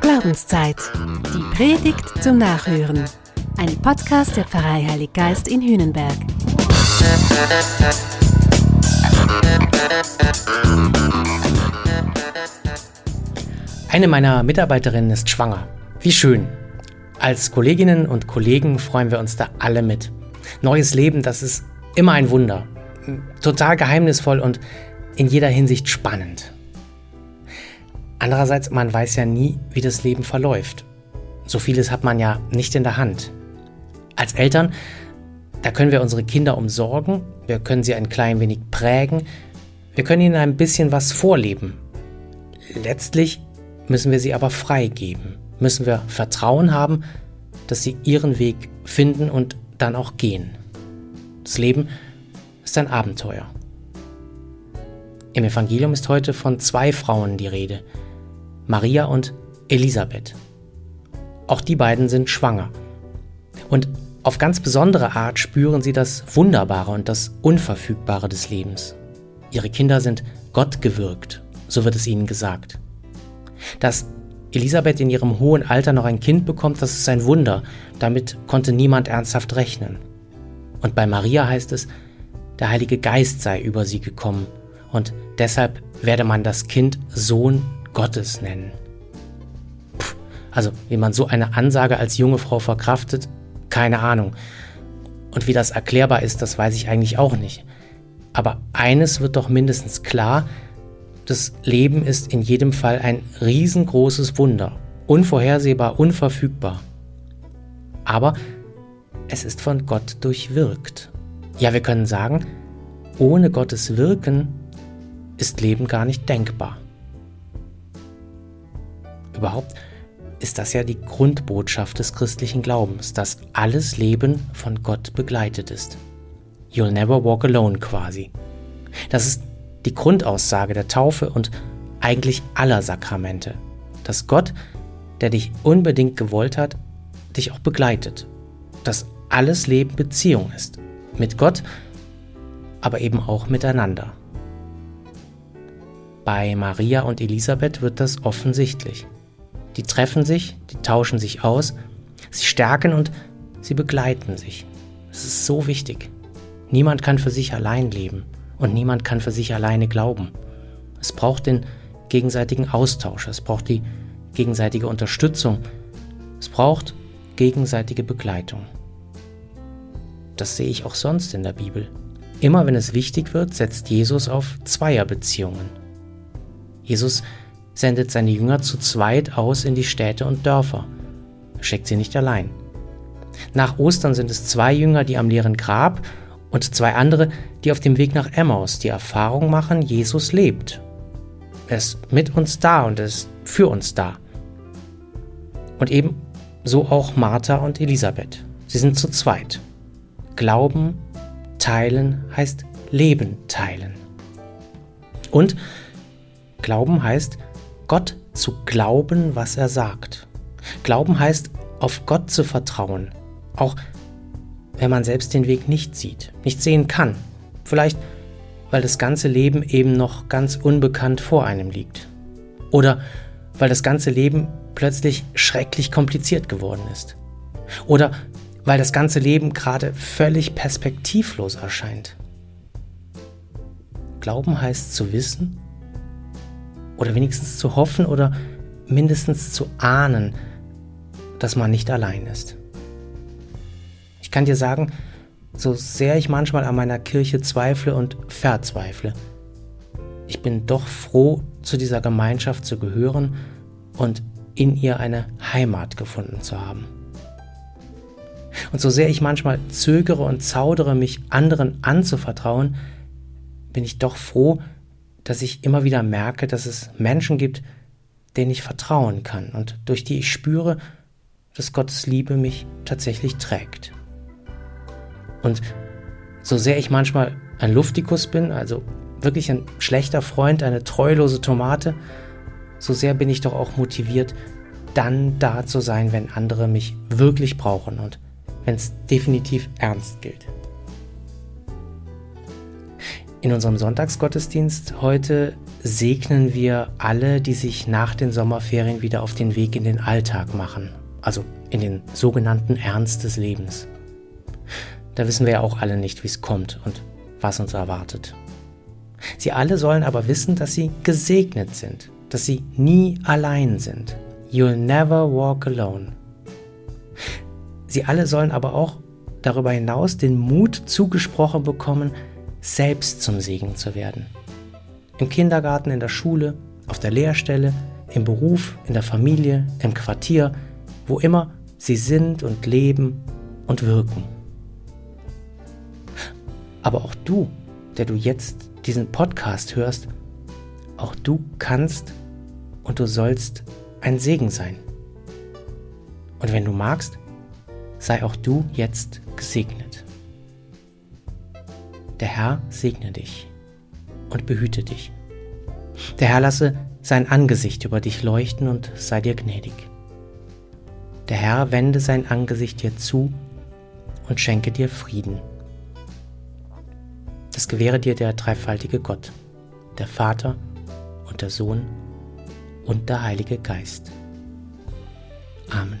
Glaubenszeit. Die Predigt zum Nachhören. Ein Podcast der Pfarrei Heilig Geist in Hühnenberg. Eine meiner Mitarbeiterinnen ist schwanger. Wie schön. Als Kolleginnen und Kollegen freuen wir uns da alle mit. Neues Leben, das ist immer ein Wunder. Total geheimnisvoll und in jeder Hinsicht spannend. Andererseits, man weiß ja nie, wie das Leben verläuft. So vieles hat man ja nicht in der Hand. Als Eltern, da können wir unsere Kinder umsorgen, wir können sie ein klein wenig prägen, wir können ihnen ein bisschen was vorleben. Letztlich müssen wir sie aber freigeben, müssen wir Vertrauen haben, dass sie ihren Weg finden und dann auch gehen. Das Leben ist ein Abenteuer. Im Evangelium ist heute von zwei Frauen die Rede, Maria und Elisabeth. Auch die beiden sind schwanger. Und auf ganz besondere Art spüren sie das Wunderbare und das Unverfügbare des Lebens. Ihre Kinder sind Gott gewirkt, so wird es ihnen gesagt. Dass Elisabeth in ihrem hohen Alter noch ein Kind bekommt, das ist ein Wunder. Damit konnte niemand ernsthaft rechnen. Und bei Maria heißt es, der Heilige Geist sei über sie gekommen und deshalb werde man das Kind Sohn Gottes nennen. Puh, also, wie man so eine Ansage als junge Frau verkraftet, keine Ahnung. Und wie das erklärbar ist, das weiß ich eigentlich auch nicht. Aber eines wird doch mindestens klar, das Leben ist in jedem Fall ein riesengroßes Wunder, unvorhersehbar, unverfügbar. Aber es ist von Gott durchwirkt. Ja, wir können sagen, ohne Gottes Wirken ist Leben gar nicht denkbar. Überhaupt ist das ja die Grundbotschaft des christlichen Glaubens, dass alles Leben von Gott begleitet ist. You'll never walk alone quasi. Das ist die Grundaussage der Taufe und eigentlich aller Sakramente, dass Gott, der dich unbedingt gewollt hat, dich auch begleitet, dass alles Leben Beziehung ist, mit Gott, aber eben auch miteinander. Bei Maria und Elisabeth wird das offensichtlich. Die treffen sich, die tauschen sich aus, sie stärken und sie begleiten sich. Es ist so wichtig. Niemand kann für sich allein leben und niemand kann für sich alleine glauben. Es braucht den gegenseitigen Austausch, es braucht die gegenseitige Unterstützung, es braucht gegenseitige Begleitung. Das sehe ich auch sonst in der Bibel. Immer wenn es wichtig wird, setzt Jesus auf Zweierbeziehungen. Jesus sendet seine Jünger zu zweit aus in die Städte und Dörfer. Er schickt sie nicht allein. Nach Ostern sind es zwei Jünger, die am leeren Grab und zwei andere, die auf dem Weg nach Emmaus die Erfahrung machen, Jesus lebt. Er ist mit uns da und er ist für uns da. Und eben so auch Martha und Elisabeth. Sie sind zu zweit. Glauben teilen heißt Leben teilen. Und Glauben heißt, Gott zu glauben, was er sagt. Glauben heißt, auf Gott zu vertrauen, auch wenn man selbst den Weg nicht sieht, nicht sehen kann. Vielleicht, weil das ganze Leben eben noch ganz unbekannt vor einem liegt. Oder weil das ganze Leben plötzlich schrecklich kompliziert geworden ist. Oder weil das ganze Leben gerade völlig perspektivlos erscheint. Glauben heißt zu wissen oder wenigstens zu hoffen oder mindestens zu ahnen, dass man nicht allein ist. Ich kann dir sagen, so sehr ich manchmal an meiner Kirche zweifle und verzweifle, ich bin doch froh, zu dieser Gemeinschaft zu gehören und in ihr eine Heimat gefunden zu haben. Und so sehr ich manchmal zögere und zaudere, mich anderen anzuvertrauen, bin ich doch froh, dass ich immer wieder merke, dass es Menschen gibt, denen ich vertrauen kann und durch die ich spüre, dass Gottes Liebe mich tatsächlich trägt. Und so sehr ich manchmal ein Luftikus bin, also wirklich ein schlechter Freund, eine treulose Tomate, so sehr bin ich doch auch motiviert, dann da zu sein, wenn andere mich wirklich brauchen und wenn es definitiv ernst gilt. In unserem Sonntagsgottesdienst heute segnen wir alle, die sich nach den Sommerferien wieder auf den Weg in den Alltag machen, also in den sogenannten Ernst des Lebens. Da wissen wir ja auch alle nicht, wie es kommt und was uns erwartet. Sie alle sollen aber wissen, dass sie gesegnet sind, dass sie nie allein sind. You'll never walk alone. Sie alle sollen aber auch darüber hinaus den Mut zugesprochen bekommen, selbst zum Segen zu werden. Im Kindergarten, in der Schule, auf der Lehrstelle, im Beruf, in der Familie, im Quartier, wo immer sie sind und leben und wirken. Aber auch du, der du jetzt diesen Podcast hörst, auch du kannst und du sollst ein Segen sein. Und wenn du magst, sei auch du jetzt gesegnet. Der Herr segne dich und behüte dich. Der Herr lasse sein Angesicht über dich leuchten und sei dir gnädig. Der Herr wende sein Angesicht dir zu und schenke dir Frieden. Das gewähre dir der dreifaltige Gott, der Vater und der Sohn und der Heilige Geist. Amen.